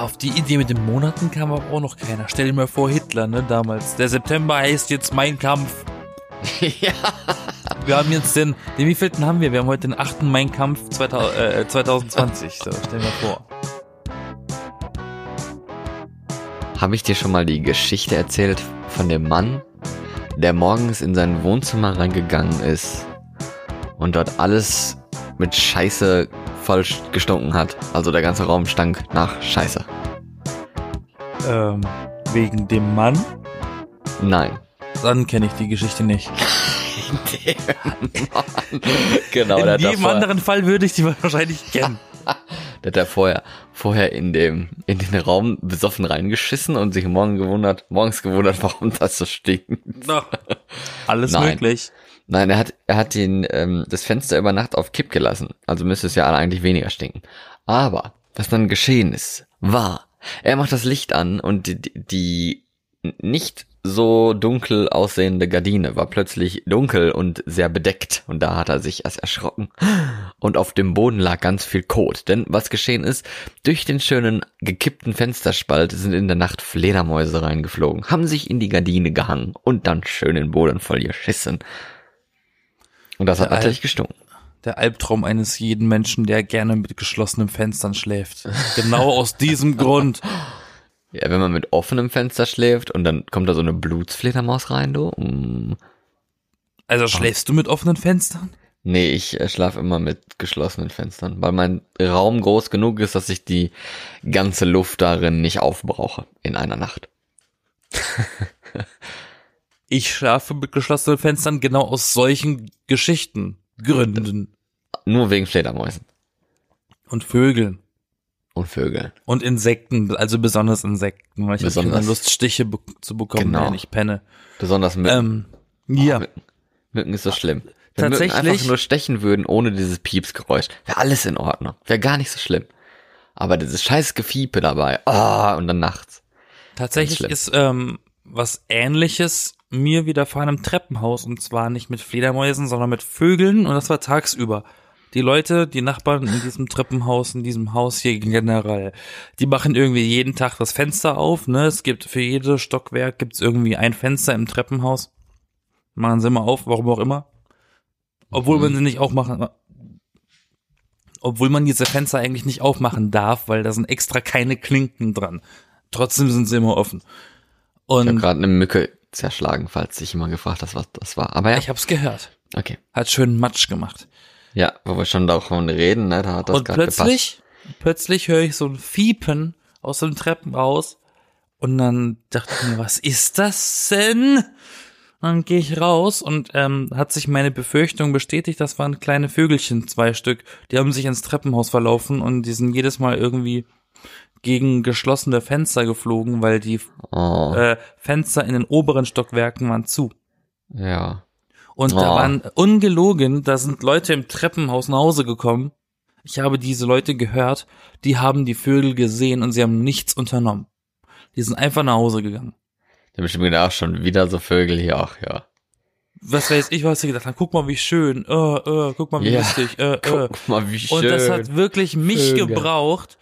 Auf die Idee mit den Monaten kam aber auch noch keiner. Stell dir mal vor, Hitler, ne, damals. Der September heißt jetzt Mein Kampf. ja. Wir haben jetzt den, den wievielten haben wir? Wir haben heute den 8. Mein Kampf 2000, äh, 2020. So, stell dir mal vor. Habe ich dir schon mal die Geschichte erzählt von dem Mann, der morgens in sein Wohnzimmer reingegangen ist und dort alles mit Scheiße voll gestunken hat? Also der ganze Raum stank nach Scheiße. Ähm, wegen dem Mann? Nein. Dann kenne ich die Geschichte nicht. genau, in jedem anderen Fall würde ich die wahrscheinlich kennen. Der hat er vorher, vorher in dem, in den Raum besoffen reingeschissen und sich morgen gewundert, morgens gewundert, warum das so stinkt. Alles Nein. möglich. Nein, er hat, er hat den, ähm, das Fenster über Nacht auf Kipp gelassen. Also müsste es ja eigentlich weniger stinken. Aber, was dann geschehen ist, war, er macht das Licht an und die, die nicht so dunkel aussehende Gardine war plötzlich dunkel und sehr bedeckt und da hat er sich erst erschrocken und auf dem Boden lag ganz viel Kot, denn was geschehen ist, durch den schönen gekippten Fensterspalt sind in der Nacht Fledermäuse reingeflogen, haben sich in die Gardine gehangen und dann schön den Boden voll geschissen. Und das hat Der natürlich Al- gestunken. Der Albtraum eines jeden Menschen, der gerne mit geschlossenen Fenstern schläft. Genau aus diesem Grund. Ja, wenn man mit offenem Fenster schläft und dann kommt da so eine Blutsfledermaus rein, du. Mm. Also schläfst du mit offenen Fenstern? Nee, ich äh, schlafe immer mit geschlossenen Fenstern, weil mein Raum groß genug ist, dass ich die ganze Luft darin nicht aufbrauche in einer Nacht. Ich schlafe mit geschlossenen Fenstern genau aus solchen Geschichten, Gründen Nur wegen Fledermäusen und Vögeln und Vögeln. und Insekten, also besonders Insekten, weil ich habe Besonders. keine Lust, Stiche be zu bekommen, Genau. wenn ich penne. Besonders Mücken. Ähm, ja, Mücken. Mücken ist so schlimm. Wenn Mücken Tatsächlich- einfach nur stechen würden ohne dieses Piepsgeräusch, wäre alles in Ordnung. Wäre gar nicht so schlimm. Aber dieses scheiß Gefiepe dabei, ah, und dann nachts. tatsächlich ist ähm, was ähnliches mir widerfahren im Treppenhaus und zwar nicht mit Fledermäusen, sondern mit Vögeln und das war tagsüber. Die Leute, die Nachbarn in diesem Treppenhaus, in diesem Haus hier generell, die machen irgendwie jeden Tag das Fenster auf, ne? Es gibt für jedes Stockwerk gibt's irgendwie ein Fenster im Treppenhaus. Machen sie immer auf, warum auch immer. Obwohl man sie nicht aufmachen, obwohl man diese Fenster eigentlich nicht aufmachen darf, weil da sind extra keine Klinken dran. Trotzdem sind sie immer offen. Ich habe Und gerade eine Mücke zerschlagen, falls sich jemand gefragt hat, was das war. Aber ja, ich hab's gehört. okay. Hat schön Matsch gemacht. Ja, wo wir schon davon reden, ne, da hat das und gerade gepasst. plötzlich, plötzlich höre ich so ein Fiepen aus dem Treppenhaus. Und dann dachte ich mir, was ist das denn? Dann gehe ich raus und ähm, hat sich meine Befürchtung bestätigt, das waren kleine Vögelchen, zwei Stück. Die haben sich ins Treppenhaus verlaufen und die sind jedes Mal irgendwie gegen geschlossene Fenster geflogen, weil die Oh, äh, Fenster in den oberen Stockwerken waren zu. ja. Und da Oh. waren ungelogen, da sind Leute im Treppenhaus nach Hause gekommen. Ich habe diese Leute gehört, die haben die Vögel gesehen und sie haben nichts unternommen. Die sind einfach nach Hause gegangen. Da hab ich mir gedacht, schon wieder so Vögel hier auch, ja. Was weiß ich, was sie gedacht haben. Guck mal, wie schön. Äh, äh, guck mal, wie Ja, lustig. Äh, äh. Guck mal, wie schön. Und das hat wirklich mich Vögel. gebraucht,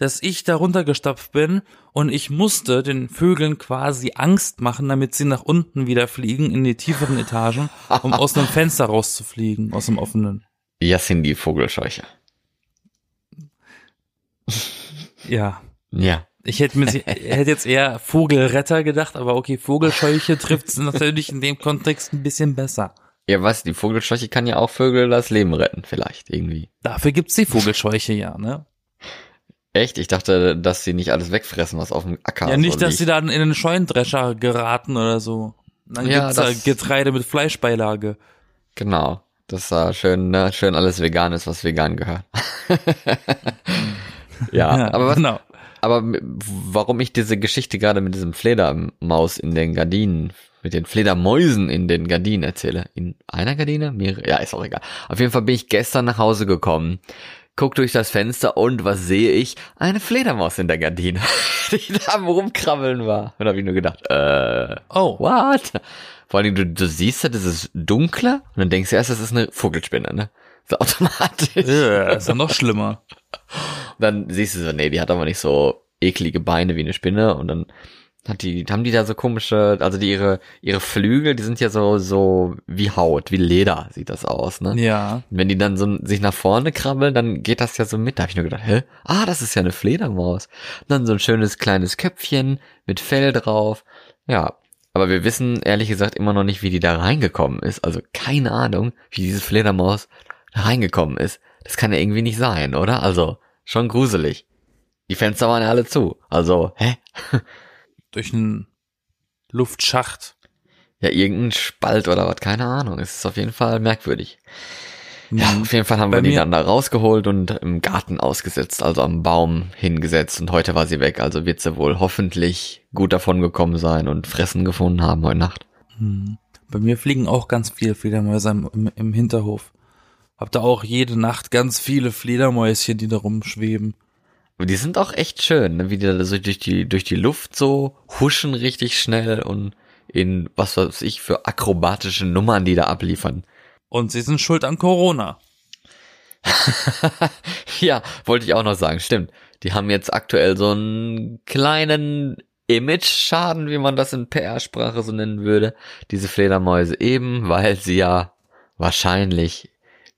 dass ich da runtergestapft bin und ich musste den Vögeln quasi Angst machen, damit sie nach unten wieder fliegen in die tieferen Etagen, um aus einem Fenster rauszufliegen, aus dem offenen. Yassin die Vogelscheuche. Ja. Ja. Ich hätte mir hätte jetzt eher Vogelretter gedacht, aber okay, Vogelscheuche trifft es natürlich in dem Kontext ein bisschen besser. Ja, was, die Vogelscheuche kann ja auch Vögel das Leben retten, vielleicht, irgendwie. Dafür gibt's die Vogelscheuche ja, ne? Echt? Ich dachte, dass sie nicht alles wegfressen, was auf dem Acker Ja, so nicht, dass liegt. sie dann in den Scheunendrescher geraten oder so. Dann Ja, gibt's da das- Getreide mit Fleischbeilage. Genau. Das da schön, ne, schön alles vegan ist, was vegan gehört. ja, aber was, genau. aber warum ich diese Geschichte gerade mit diesem Fledermaus in den Gardinen, mit den Fledermäusen in den Gardinen erzähle. In einer Gardine? Mehrere? Ja, ist auch egal. Auf jeden Fall bin ich gestern nach Hause gekommen, guck durch das Fenster und was sehe ich? Eine Fledermaus in der Gardine, die da am rumkrabbeln war. Und habe ich nur gedacht, äh, Oh, what? Vor allem, du, du siehst ja dieses Dunkle und dann denkst du erst, das ist eine Vogelspinne, ne? So automatisch. äh, ist ja noch schlimmer. Dann siehst du so, nee, die hat aber nicht so eklige Beine wie eine Spinne und dann hat die, haben die da so komische, also die ihre, ihre Flügel, die sind ja so, so wie Haut, wie Leder sieht das aus, ne? Ja. Wenn die dann so sich nach vorne krabbeln, dann geht das ja so mit. Da habe ich nur gedacht, hä? Ah, das ist ja eine Fledermaus. Und dann so ein schönes kleines Köpfchen mit Fell drauf. Ja. Aber wir wissen ehrlich gesagt immer noch nicht, wie die da reingekommen ist. Also keine Ahnung, wie diese Fledermaus da reingekommen ist. Das kann ja irgendwie nicht sein, oder? Also, schon gruselig. Die Fenster waren ja alle zu. Also, hä? Durch einen Luftschacht. Ja, irgendein Spalt oder was, keine Ahnung. Es ist auf jeden Fall merkwürdig. Ja, Mhm. auf jeden Fall haben Bei wir die dann da rausgeholt und im Garten ausgesetzt, also am Baum hingesetzt und heute war sie weg. Also wird sie wohl hoffentlich gut davon gekommen sein und Fressen gefunden haben heute Nacht. Hm. Bei mir fliegen auch ganz viele Fledermäuse im, im, im Hinterhof. Hab da auch jede Nacht ganz viele Fledermäuschen, die da rumschweben. Aber die sind auch echt schön, ne? wie die da so durch die, durch die Luft so huschen richtig schnell und in was weiß ich für akrobatische Nummern, die da abliefern. Und sie sind schuld an Corona. Ja, wollte ich auch noch sagen, stimmt. Die haben jetzt aktuell so einen kleinen Image-Schaden, wie man das in PR-Sprache so nennen würde. Diese Fledermäuse eben, weil sie ja wahrscheinlich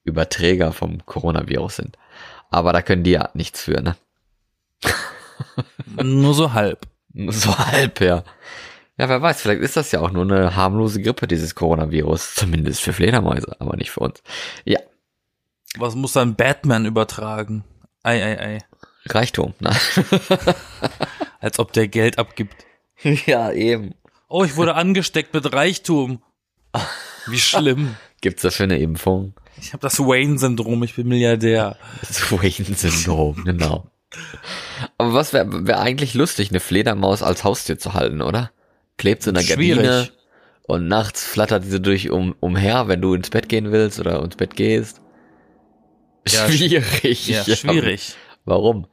Überträger vom Coronavirus sind. Aber da können die ja nichts für, ne? Nur so halb. So halb, ja. Ja, wer weiß, vielleicht ist das ja auch nur eine harmlose Grippe, dieses Coronavirus. Zumindest für Fledermäuse, aber nicht für uns. Ja, Was muss dann Batman übertragen? Ei, ei, ei. Reichtum, ne? Als ob der Geld abgibt. ja, eben. Oh, ich wurde angesteckt mit Reichtum. Wie schlimm. Gibt's dafür eine Impfung? Ich habe das Wayne-Syndrom, ich bin Milliardär. Das Wayne-Syndrom, genau. Aber was wäre wär eigentlich lustig, eine Fledermaus als Haustier zu halten, oder? Klebt sie in der Gardine Schwierig. und nachts flattert sie durch um, umher, wenn du ins Bett gehen willst oder ins Bett gehst. Ja, schwierig. Ja, schwierig. Warum?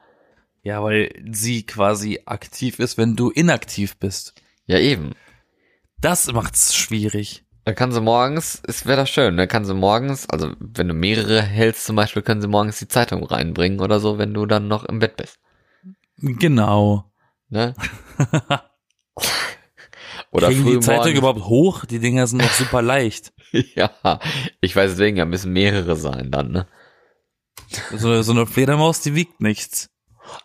Ja, weil sie quasi aktiv ist, wenn du inaktiv bist. Ja, eben. Das macht's schwierig. Da kann sie morgens, es wäre doch schön, da kann sie morgens, also wenn du mehrere hältst zum Beispiel, können sie morgens die Zeitung reinbringen oder so, wenn du dann noch im Bett bist. Genau. Ne? oder Kriegen die Zeitung überhaupt hoch? Die Dinger sind doch super leicht. Ja, ich weiß deswegen, ja, müssen mehrere sein dann, ne? So, so eine Fledermaus, die wiegt nichts.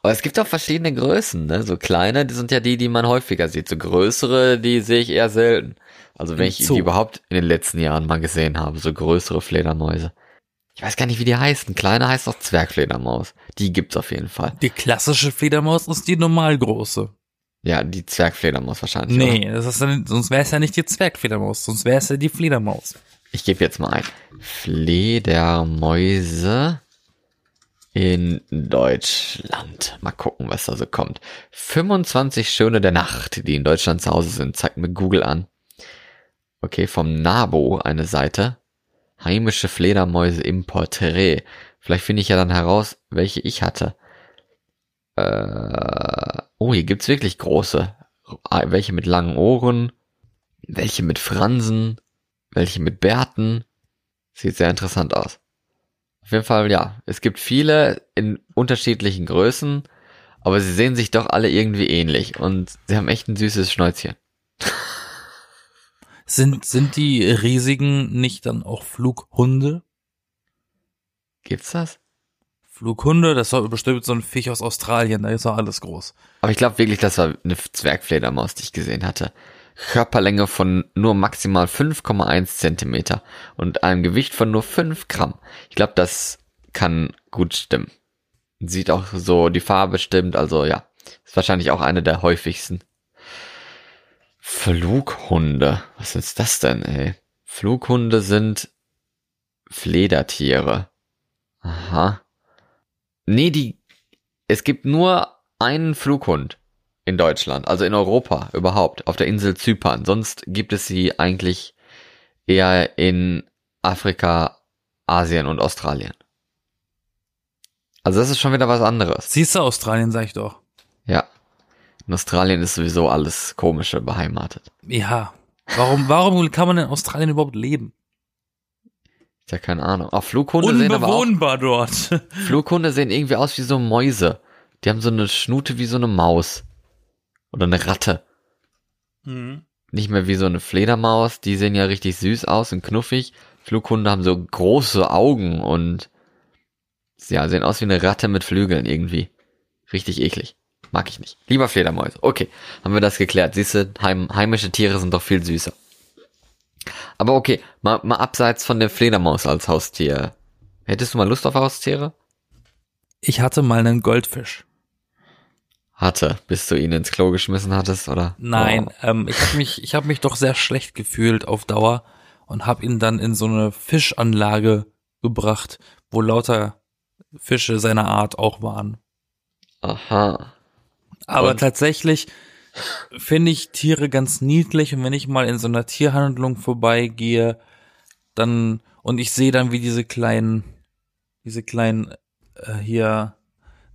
Aber es gibt auch verschiedene Größen, ne? So kleine, die sind ja die, die man häufiger sieht. So größere, die sehe ich eher selten. Also wenn Im ich Zoo. die überhaupt in den letzten Jahren mal gesehen habe, so größere Fledermäuse. Ich weiß gar nicht, wie die heißen. Kleine heißt auch Zwergfledermaus. Die gibt's auf jeden Fall. Die klassische Fledermaus ist die normalgroße. Ja, die Zwergfledermaus wahrscheinlich. Nee, das ist dann, sonst wäre es ja nicht die Zwergfledermaus, sonst wäre es ja die Fledermaus. Ich gebe jetzt mal ein. Fledermäuse in Deutschland. Mal gucken, was da so kommt. 25 Schöne der Nacht, die in Deutschland zu Hause sind, zeigt mir Google an. Okay, vom NABO eine Seite. Heimische Fledermäuse im Porträt. Vielleicht finde ich ja dann heraus, welche ich hatte. Äh, oh, hier gibt's wirklich große. Ah, Welche mit langen Ohren, welche mit Fransen, welche mit Bärten. Sieht sehr interessant aus. Auf jeden Fall, ja, es gibt viele in unterschiedlichen Größen, aber sie sehen sich doch alle irgendwie ähnlich und sie haben echt ein süßes Schnäuzchen. Sind, sind die riesigen nicht dann auch Flughunde? Gibt's das? Flughunde, das war bestimmt so ein Viech aus Australien, da ist doch alles groß. Aber ich glaube wirklich, das war eine Zwergfledermaus, die ich gesehen hatte. Körperlänge von nur maximal 5,1 Zentimeter und einem Gewicht von nur 5 Gramm. Ich glaube, das kann gut stimmen. Sieht auch so, die Farbe stimmt, also ja. Ist wahrscheinlich auch eine der häufigsten. Flughunde. Was ist das denn, ey? Flughunde sind Fledertiere. Aha. Nee, die, es gibt nur einen Flughund in Deutschland, also in Europa überhaupt, auf der Insel Zypern. Sonst gibt es sie eigentlich eher in Afrika, Asien und Australien. Also das ist schon wieder was anderes. Siehst du Australien, sag ich doch. Ja. In Australien ist sowieso alles Komische beheimatet. Ja. Warum, warum kann man in Australien überhaupt leben? Ist ja keine Ahnung. Auch Flughunde sehen aber auch, Unbewohnbar dort. Flughunde sehen irgendwie aus wie so Mäuse. Die haben so eine Schnute wie so eine Maus. Oder eine Ratte. Mhm. Nicht mehr wie so eine Fledermaus. Die sehen ja richtig süß aus und knuffig. Flughunde haben so große Augen und ja, sehen aus wie eine Ratte mit Flügeln irgendwie. Richtig eklig. Mag ich nicht. Lieber Fledermäuse. Okay, haben wir das geklärt. Siehst du, heim, heimische Tiere sind doch viel süßer. Aber okay, mal, mal abseits von der Fledermaus als Haustier. Hättest du mal Lust auf Haustiere? Ich hatte mal einen Goldfisch. Hatte, bis du ihn ins Klo geschmissen hattest, oder? Nein, Oh. ähm, ich habe mich, ich habe mich doch sehr schlecht gefühlt auf Dauer und habe ihn dann in so eine Fischanlage gebracht, wo lauter Fische seiner Art auch waren. Aha. Aber Und? tatsächlich finde ich Tiere ganz niedlich und wenn ich mal in so einer Tierhandlung vorbeigehe, dann und ich sehe dann, wie diese kleinen, diese kleinen äh, hier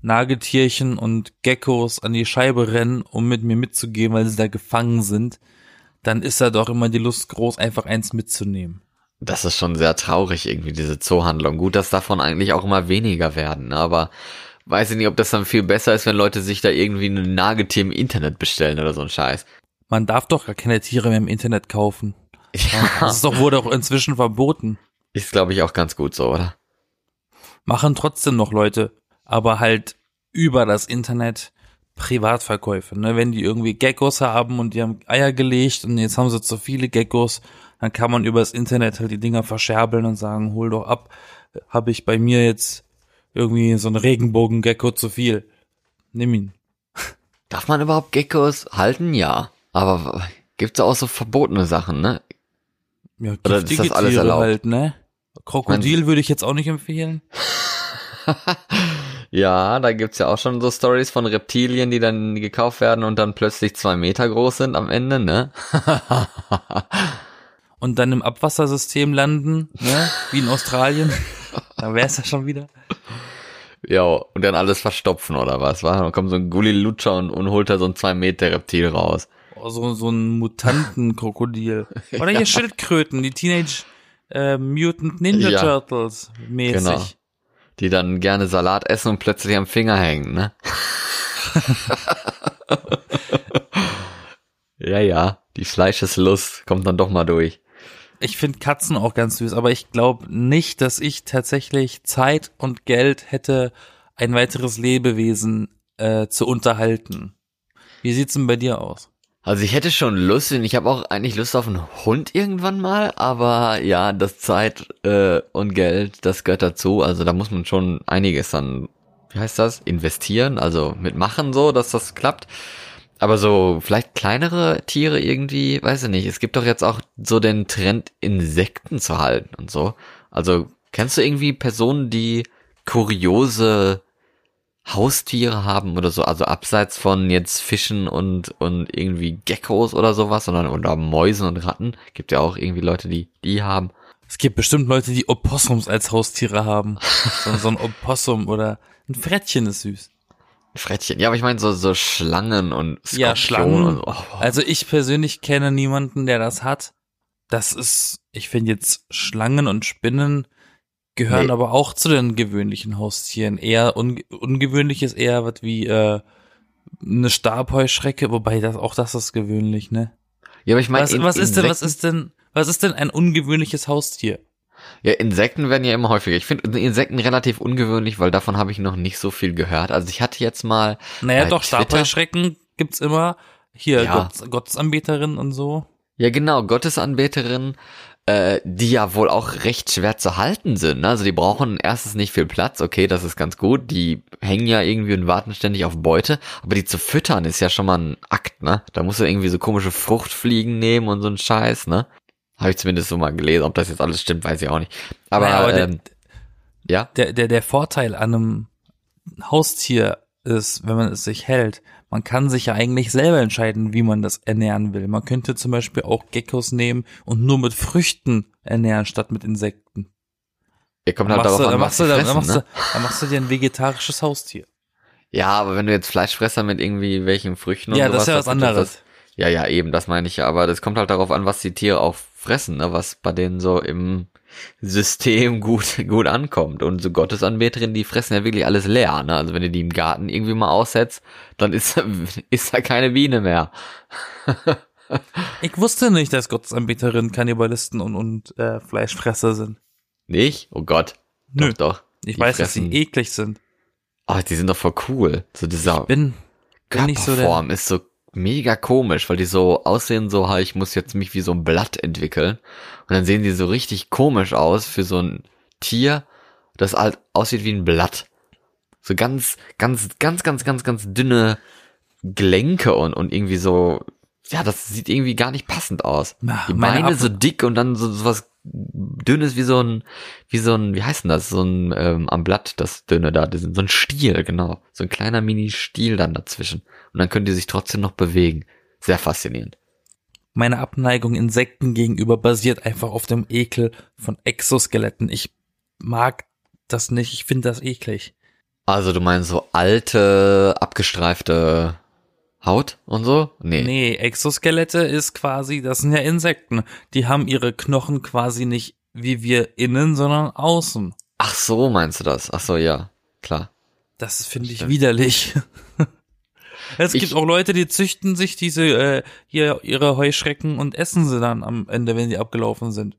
Nagetierchen und Geckos an die Scheibe rennen, um mit mir mitzugehen, weil sie da gefangen sind, dann ist da doch immer die Lust groß, einfach eins mitzunehmen. Das ist schon sehr traurig irgendwie, diese Zoohandlung. Gut, dass davon eigentlich auch immer weniger werden, ne? aber weiß ich nicht, ob das dann viel besser ist, wenn Leute sich da irgendwie ein Nagetier im Internet bestellen oder so ein Scheiß. Man darf doch gar keine Tiere mehr im Internet kaufen. Das ist doch, wurde auch inzwischen verboten. Ist, glaube ich, auch ganz gut so, oder? machen trotzdem noch Leute, aber halt über das Internet Privatverkäufe. Ne? Wenn die irgendwie Geckos haben und die haben Eier gelegt und jetzt haben sie zu viele Geckos, dann kann man über das Internet halt die Dinger verscherbeln und sagen, hol doch ab, habe ich bei mir jetzt irgendwie so ein Regenbogengecko zu viel. Nimm ihn. Darf man überhaupt Geckos halten? Ja. Aber gibt's auch so verbotene Sachen, ne? Ja, Oder ist giftige das alles Tiere erlaubt? halt, ne? Krokodil würde ich jetzt auch nicht empfehlen. Ja, da gibt's ja auch schon so Stories von Reptilien, die dann gekauft werden und dann plötzlich zwei Meter groß sind am Ende, ne? Und dann im Abwassersystem landen, ne? Wie in Australien. da wär's ja schon wieder. Ja, und dann alles verstopfen oder was, wa? Dann kommt so ein Gulli-Lutscher und, und holt da so ein zwei Meter Reptil raus. Oh, so, so ein Mutantenkrokodil. Oder hier Schildkröten, die Teenage äh, Mutant Ninja Ja. Turtles mäßig. Genau. Die dann gerne Salat essen und plötzlich am Finger hängen, ne? ja, ja, die Fleischeslust kommt dann doch mal durch. Ich finde Katzen auch ganz süß, aber ich glaube nicht, dass ich tatsächlich Zeit und Geld hätte, ein weiteres Lebewesen äh, zu unterhalten. Wie sieht's denn bei dir aus? Also ich hätte schon Lust, ich habe auch eigentlich Lust auf einen Hund irgendwann mal, aber ja, das Zeit äh, und Geld, das gehört dazu. Also da muss man schon einiges dann, wie heißt das, investieren, also mitmachen so, dass das klappt. Aber so vielleicht kleinere Tiere irgendwie, weiß ich nicht. Es gibt doch jetzt auch so den Trend, Insekten zu halten und so. Also kennst du irgendwie Personen, die kuriose Haustiere haben oder so, also abseits von jetzt Fischen und, und irgendwie Geckos oder sowas, sondern oder Mäusen und Ratten, gibt ja auch irgendwie Leute, die die haben. Es gibt bestimmt Leute, die Opossums als Haustiere haben. So, so ein Opossum oder ein Frettchen ist süß. Frettchen. Ja, aber ich meine so, so Schlangen und Skorpione Ja, Schlangen. und. Oh, Also ich persönlich kenne niemanden, der das hat. Das ist, ich finde jetzt Schlangen und Spinnen gehören Nee. aber auch zu den gewöhnlichen Haustieren. Eher un, ungewöhnlich ist eher was wie äh, eine Stabheuschrecke, wobei das auch das ist gewöhnlich, ne? Ja, aber ich meine, Was, was ist denn, was ist denn, was ist denn ein ungewöhnliches Haustier? Ja, Insekten werden ja immer häufiger. Ich finde Insekten relativ ungewöhnlich, weil davon habe ich noch nicht so viel gehört. Also ich hatte jetzt mal Naja, doch, Twitter? Stabheuschrecken gibt's immer. Hier, Ja. Gott, Gottesanbeterin und so. Ja, genau, Gottesanbeterinnen, äh, die ja wohl auch recht schwer zu halten sind. Also die brauchen erstens nicht viel Platz, okay, das ist ganz gut. Die hängen ja irgendwie und warten ständig auf Beute, aber die zu füttern ist ja schon mal ein Akt, ne? Da musst du irgendwie so komische Fruchtfliegen nehmen und so ein Scheiß, ne? Habe ich zumindest so mal gelesen. Ob das jetzt alles stimmt, weiß ich auch nicht. Aber, Naja, aber der- ähm, ja, der, der, der Vorteil an einem Haustier ist, wenn man es sich hält, man kann sich ja eigentlich selber entscheiden, wie man das ernähren will. Man könnte zum Beispiel auch Geckos nehmen und nur mit Früchten ernähren, statt mit Insekten. ihr kommt Dann halt machst, darauf du, an, dann, was machst dann, ne? du, dann machst du dir ein vegetarisches Haustier. Ja, aber wenn du jetzt Fleischfresser mit irgendwie welchen Früchten und Ja, sowas, das ist ja was anderes. Das, ja, ja, eben, das meine ich ja. Aber das kommt halt darauf an, was die Tiere auch fressen, ne? Was bei denen so im, System gut, gut ankommt. Und so Gottesanbeterinnen, die fressen ja wirklich alles leer. Ne? Also wenn du die im Garten irgendwie mal aussetzt, dann ist, ist da keine Biene mehr. ich wusste nicht, dass Gottesanbeterinnen Kannibalisten und, und äh, Fleischfresser sind. Nicht? Oh Gott. Nö. Doch, doch. Ich Die weiß, fressen- dass sie eklig sind. Oh, die sind doch voll cool. So dieser Bin, bin nicht so der. Körperform ist so mega komisch, weil die so aussehen so, ich muss jetzt mich wie so ein Blatt entwickeln. Und dann sehen die so richtig komisch aus für so ein Tier, das halt aussieht wie ein Blatt. So ganz, ganz, ganz, ganz, ganz, ganz dünne Gelenke und, und irgendwie so, ja, das sieht irgendwie gar nicht passend aus. Na, Die meine Beine so dick und dann so, so was dünnes wie so ein, wie so ein, wie heißt denn das? So ein, ähm, am Blatt, das dünne da, so ein Stiel, genau. So ein kleiner Mini-Stiel dann dazwischen. Und dann können die sich trotzdem noch bewegen. Sehr faszinierend. Meine Abneigung Insekten gegenüber basiert einfach auf dem Ekel von Exoskeletten. Ich mag das nicht. Ich finde das eklig. Also du meinst so alte, abgestreifte Haut und so? Nee. Nee, Exoskelette ist quasi, das sind ja Insekten. Die haben ihre Knochen quasi nicht wie wir innen, sondern außen. Ach so, meinst du das? Ach so, ja. Klar. Das finde ich widerlich. es Ich- gibt auch Leute, die züchten sich diese äh, hier ihre Heuschrecken und essen sie dann am Ende, wenn sie abgelaufen sind.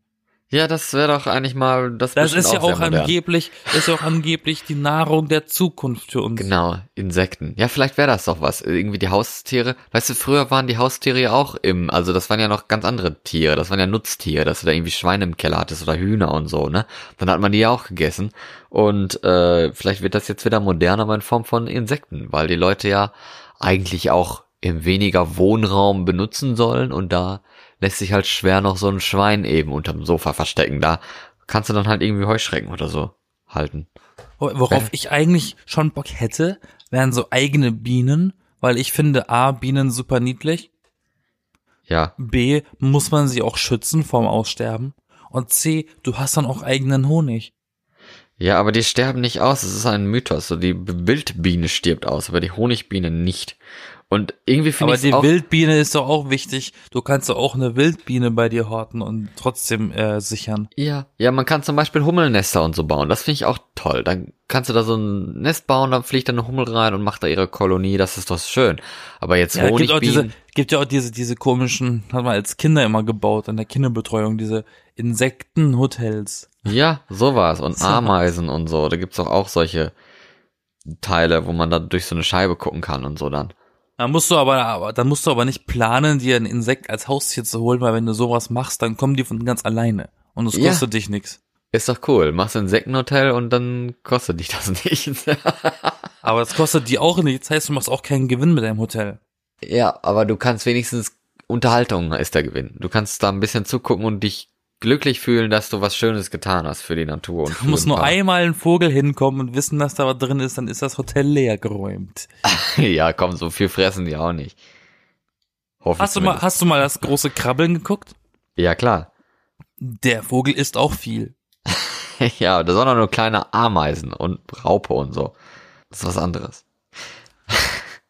Ja, das wäre doch eigentlich mal, das, Das ist ja auch angeblich, ist ja auch angeblich die Nahrung der Zukunft für uns. Genau, Insekten. Ja, vielleicht wäre das doch was. Irgendwie die Haustiere. Weißt du, früher waren die Haustiere ja auch im, also das waren ja noch ganz andere Tiere. Das waren ja Nutztiere, dass du da irgendwie Schweine im Keller hattest oder Hühner und so, ne? Dann hat man die ja auch gegessen. Und äh, vielleicht wird das jetzt wieder moderner, aber in Form von Insekten, weil die Leute ja eigentlich auch im weniger Wohnraum benutzen sollen und da lässt sich halt schwer noch so ein Schwein eben unterm Sofa verstecken. Da kannst du dann halt irgendwie Heuschrecken oder so halten. Worauf ich eigentlich schon Bock hätte, wären so eigene Bienen, weil ich finde A, Bienen super niedlich, Ja, B, muss man sie auch schützen vorm Aussterben und C, du hast dann auch eigenen Honig. Ja, aber die sterben nicht aus. Es ist ein Mythos. So die Wildbiene stirbt aus, aber die Honigbiene nicht. Und irgendwie finde Aber ich die auch. Wildbiene ist doch auch wichtig. Du kannst doch auch eine Wildbiene bei dir horten und trotzdem äh, sichern. ja, ja, man kann zum Beispiel Hummelnester und so bauen. Das finde ich auch toll. Dann kannst du da so ein Nest bauen, dann fliegt da eine Hummel rein und macht da ihre Kolonie. Das ist doch schön. Aber jetzt Ja, gibt auch Honigbienen. diese, gibt ja auch diese, diese komischen, hat man als Kinder immer gebaut in der Kinderbetreuung, diese Insektenhotels. Ja, sowas. Und So. Ameisen und so. Da gibt's doch auch solche Teile, wo man da durch so eine Scheibe gucken kann und so dann. Da musst du aber, aber, dann musst du aber nicht planen, dir ein Insekt als Haustier zu holen, weil wenn du sowas machst, dann kommen die von ganz alleine. Und es Ja. kostet dich nichts. Ist doch cool. Machst ein Insektenhotel und dann kostet dich das nichts. Aber es kostet die auch nichts, das heißt, du machst auch keinen Gewinn mit deinem Hotel. Ja, aber du kannst wenigstens Unterhaltung ist der Gewinn. Du kannst da ein bisschen zugucken und dich glücklich fühlen, dass du was Schönes getan hast für die Natur. Und Du musst nur einmal ein Vogel hinkommen und wissen, dass da was drin ist, dann ist das Hotel leer geräumt. ja, komm, so viel fressen die auch nicht. Hoffe Hast du mal, hast du mal das große Krabbeln geguckt? Ja, klar. Der Vogel isst auch viel. ja, das sind auch nur kleine Ameisen und Raupe und so. Das ist was anderes.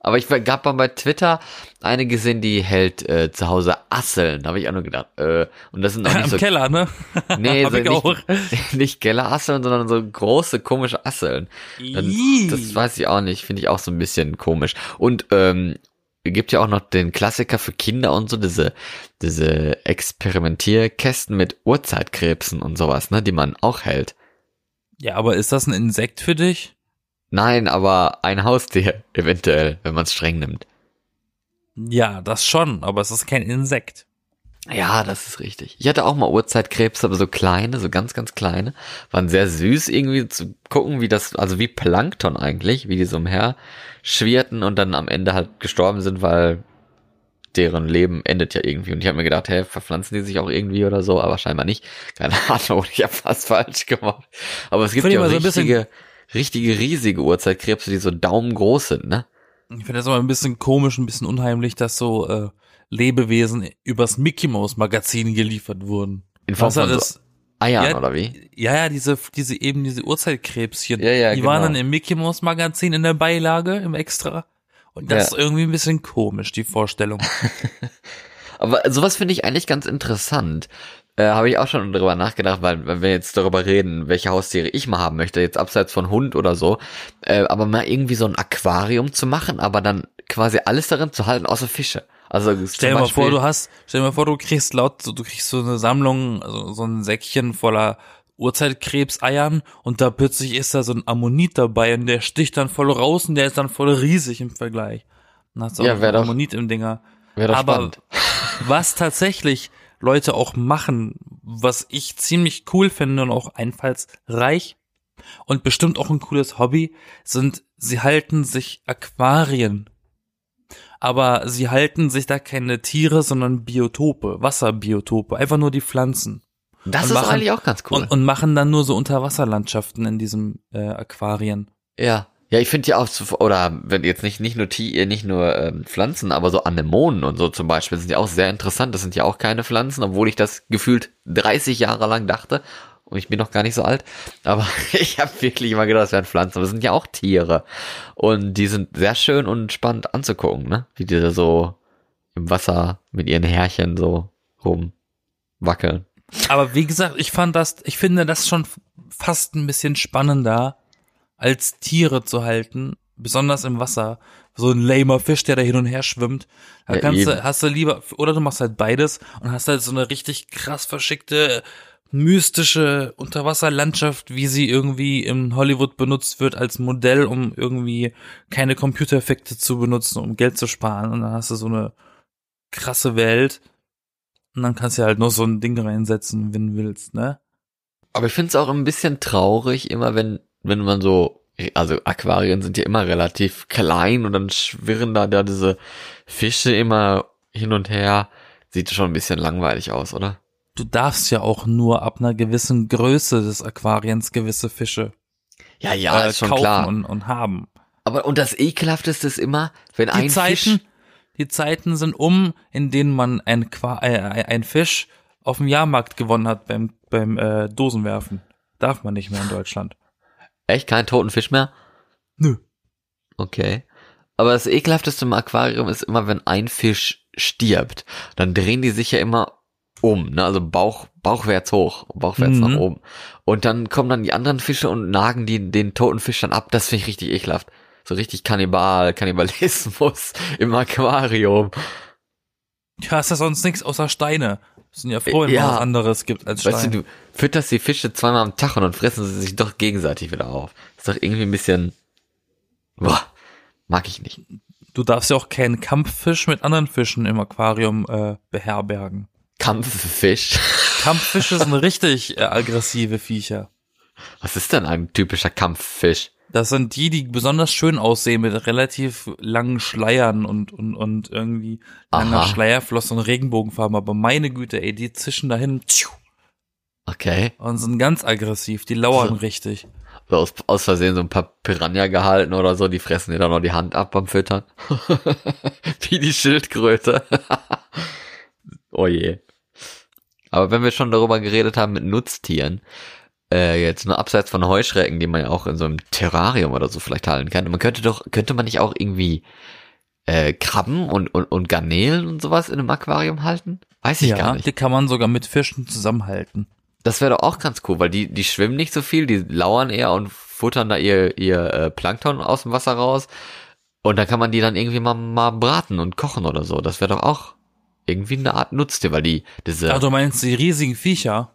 Aber ich gab mal bei Twitter eine gesehen, die hält äh, zu Hause Asseln. Da habe ich auch nur gedacht. Äh, und das sind auch Im nicht so Keller, ne? Nee, so nicht, nicht Gellerasseln, sondern so große, komische Asseln. Dann, das weiß ich auch nicht, finde ich auch so ein bisschen komisch. Und ähm, gibt ja auch noch den Klassiker für Kinder und so, diese, diese Experimentierkästen mit Urzeitkrebsen und sowas, ne, die man auch hält. Ja, aber ist das ein Insekt für dich? Nein, aber ein Haustier, eventuell, wenn man es streng nimmt. Ja, das schon, aber es ist kein Insekt. Ja, das ist richtig. Ich hatte auch mal Urzeitkrebse, aber so kleine, so ganz, ganz kleine. Waren sehr süß irgendwie zu gucken, wie das, also wie Plankton eigentlich, wie die so umher schwirrten und dann am Ende halt gestorben sind, weil deren Leben endet ja irgendwie. Und ich habe mir gedacht, hä, verpflanzen die sich auch irgendwie oder so, aber scheinbar nicht. Keine Ahnung, ich habe fast falsch gemacht. Aber es gibt ja auch so ein bisschen- richtige, riesige Urzeitkrebse, die so daumengroß sind, ne? Ich finde das immer ein bisschen komisch, ein bisschen unheimlich, dass so äh, Lebewesen übers Mickey Mouse Magazin geliefert wurden. In Form von so das- Eiern, Ja, oder wie? Ja, ja, diese, diese eben diese Urzeitkrebschen. Ja, ja, die waren genau. dann im Mickey Mouse Magazin in der Beilage, im Extra. Und das Ja. ist irgendwie ein bisschen komisch, die Vorstellung. Aber sowas finde ich eigentlich ganz interessant. Äh, Habe ich auch schon drüber nachgedacht, weil wenn wir jetzt darüber reden, welche Haustiere ich mal haben möchte, jetzt abseits von Hund oder so, äh, aber mal irgendwie so ein Aquarium zu machen, aber dann quasi alles darin zu halten, außer Fische. Also Stell dir mal vor, du hast, stell dir mal vor, du kriegst laut, du kriegst so eine Sammlung, also so ein Säckchen voller Urzeitkrebseiern und da plötzlich ist da so ein Ammonit dabei und der sticht dann voll raus und der ist dann voll riesig im Vergleich. Dann hast du Ja, auch wär doch- Ammonit im Dinger. Wäre doch Aber spannend. was tatsächlich Leute auch machen, was ich ziemlich cool finde und auch einfallsreich und bestimmt auch ein cooles Hobby, sind, sie halten sich Aquarien. Aber sie halten sich da keine Tiere, sondern Biotope, Wasserbiotope, einfach nur die Pflanzen. Das ist machen- eigentlich auch ganz cool. Und, und machen dann nur so Unterwasserlandschaften in diesem äh, Aquarien. Ja. Ja, ich finde ja auch, oder wenn jetzt nicht, nicht nur Tier, nicht nur ähm, Pflanzen, aber so Anemonen und so zum Beispiel sind ja auch sehr interessant. Das sind ja auch keine Pflanzen, obwohl ich das gefühlt 30 Jahre lang dachte. Und ich bin noch gar nicht so alt. Aber ich habe wirklich immer gedacht, das wären Pflanzen. Aber das sind ja auch Tiere. Und die sind sehr schön und spannend anzugucken, ne? Wie die da so im Wasser mit ihren Härchen so rumwackeln. Aber wie gesagt, ich fand das, ich finde das schon fast ein bisschen spannender, als Tiere zu halten, besonders im Wasser. So ein lamer Fisch, der da hin und her schwimmt. Da Ja, kannst eben. du, hast du lieber, oder du machst halt beides und hast halt so eine richtig krass verschickte, mystische Unterwasserlandschaft, wie sie irgendwie in Hollywood benutzt wird als Modell, um irgendwie keine Computereffekte zu benutzen, um Geld zu sparen. Und dann hast du so eine krasse Welt. Und dann kannst du halt nur so ein Ding reinsetzen, wenn du willst, ne? Aber ich finde es auch ein bisschen traurig, immer wenn, wenn man so, also Aquarien sind ja immer relativ klein und dann schwirren da, da diese Fische immer hin und her. Sieht schon ein bisschen langweilig aus, oder? Du darfst ja auch nur ab einer gewissen Größe des Aquariens gewisse Fische Ja, ja, äh, ist schon kaufen klar. Und, und haben. Aber und das ekelhafteste ist immer, wenn Die ein Zeiten, Fisch, die Zeiten sind um, in denen man ein, Qua äh, ein Fisch auf dem Jahrmarkt gewonnen hat beim, beim äh, Dosenwerfen. Darf man nicht mehr in Deutschland. Echt kein toten Fisch mehr? Nö. Okay. Aber das ekelhafteste im Aquarium ist immer, wenn ein Fisch stirbt, dann drehen die sich ja immer um, ne? Also Bauch, bauchwärts hoch, bauchwärts Mhm. nach oben. Und dann kommen dann die anderen Fische und nagen die, den toten Fisch dann ab. Das finde ich richtig ekelhaft. So richtig Kannibal, Kannibalismus im Aquarium. Ja, ist ja sonst nichts außer Steine. Sind ja froh, wenn Ja. was anderes gibt als Steine. Weißt du, du fütterst die Fische zweimal am Tag und dann fressen sie sich doch gegenseitig wieder auf. Ist doch irgendwie ein bisschen, boah, mag ich nicht. Du darfst ja auch keinen Kampffisch mit anderen Fischen im Aquarium äh, beherbergen. Kampffisch. Kampffische sind richtig äh, aggressive Viecher. Was ist denn ein typischer Kampffisch? Das sind die, die besonders schön aussehen mit relativ langen Schleiern und, und, und irgendwie langer Aha. Schleierflosse und Regenbogenfarben. Aber meine Güte, ey, die zischen dahin tschiu, Okay. und sind ganz aggressiv. Die lauern richtig. Aus, aus Versehen so ein paar Piranha gehalten oder so, die fressen dir dann noch die Hand ab beim Füttern. Wie die Schildkröte. oh je. Aber wenn wir schon darüber geredet haben mit Nutztieren, äh, jetzt nur abseits von Heuschrecken, die man ja auch in so einem Terrarium oder so vielleicht halten kann, man könnte doch, könnte man nicht auch irgendwie äh, Krabben und, und, und Garnelen und sowas in einem Aquarium halten? Weiß ich gar Ja, nicht. die kann man sogar mit Fischen zusammenhalten. Das wäre doch auch ganz cool, weil die, die schwimmen nicht so viel, die lauern eher und futtern da ihr, ihr äh, Plankton aus dem Wasser raus. Und da kann man die dann irgendwie mal, mal braten und kochen oder so. Das wäre doch auch irgendwie eine Art Nutztier, weil die, diese, Ach, du meinst die riesigen Viecher?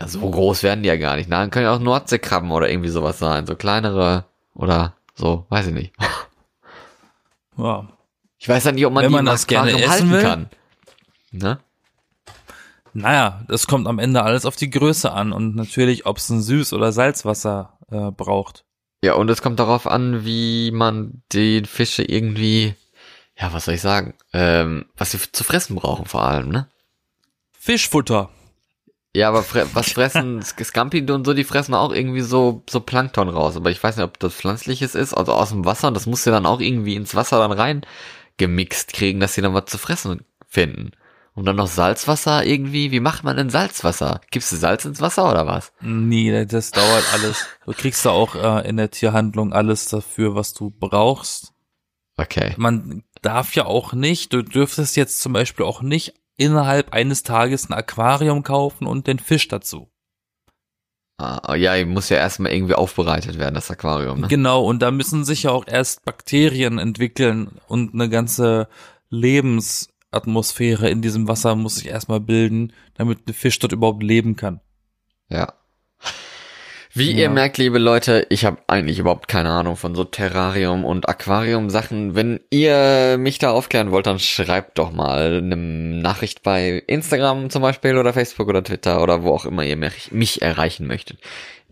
Ja, so groß werden die ja gar nicht. Nein, können ja auch Nordseekrabben oder irgendwie sowas sein. So kleinere oder so, weiß ich nicht. Ja. Ich weiß ja nicht, ob man Wenn die man das gerne essen will. kann. Ne? Naja, das kommt am Ende alles auf die Größe an und natürlich, ob es ein Süß- oder Salzwasser äh, braucht. Ja, und es kommt darauf an, wie man die Fische irgendwie, ja, was soll ich sagen, ähm, was sie zu fressen brauchen vor allem, ne? Fischfutter. Ja, aber fre was fressen Scampi und so, die fressen auch irgendwie so, so Plankton raus. Aber ich weiß nicht, ob das pflanzliches ist, also aus dem Wasser. Und das musst du dann auch irgendwie ins Wasser dann rein gemixt kriegen, dass sie dann was zu fressen finden. Und dann noch Salzwasser irgendwie. Wie macht man denn Salzwasser? Gibst du Salz ins Wasser oder was? Nee, das dauert alles. Du kriegst da auch äh, in der Tierhandlung alles dafür, was du brauchst. Okay. Man darf ja auch nicht, du dürftest jetzt zum Beispiel auch nicht innerhalb eines Tages ein Aquarium kaufen und den Fisch dazu. Ah, ja, muss ja erstmal irgendwie aufbereitet werden, das Aquarium. Ne? Genau, und da müssen sich ja auch erst Bakterien entwickeln und eine ganze Lebensatmosphäre in diesem Wasser muss sich erstmal bilden, damit ein Fisch dort überhaupt leben kann. Ja. Wie Ja. ihr merkt, liebe Leute, ich habe eigentlich überhaupt keine Ahnung von so Terrarium und Aquarium-Sachen. Wenn ihr mich da aufklären wollt, dann schreibt doch mal eine Nachricht bei Instagram zum Beispiel oder Facebook oder Twitter oder wo auch immer ihr mich, mich erreichen möchtet.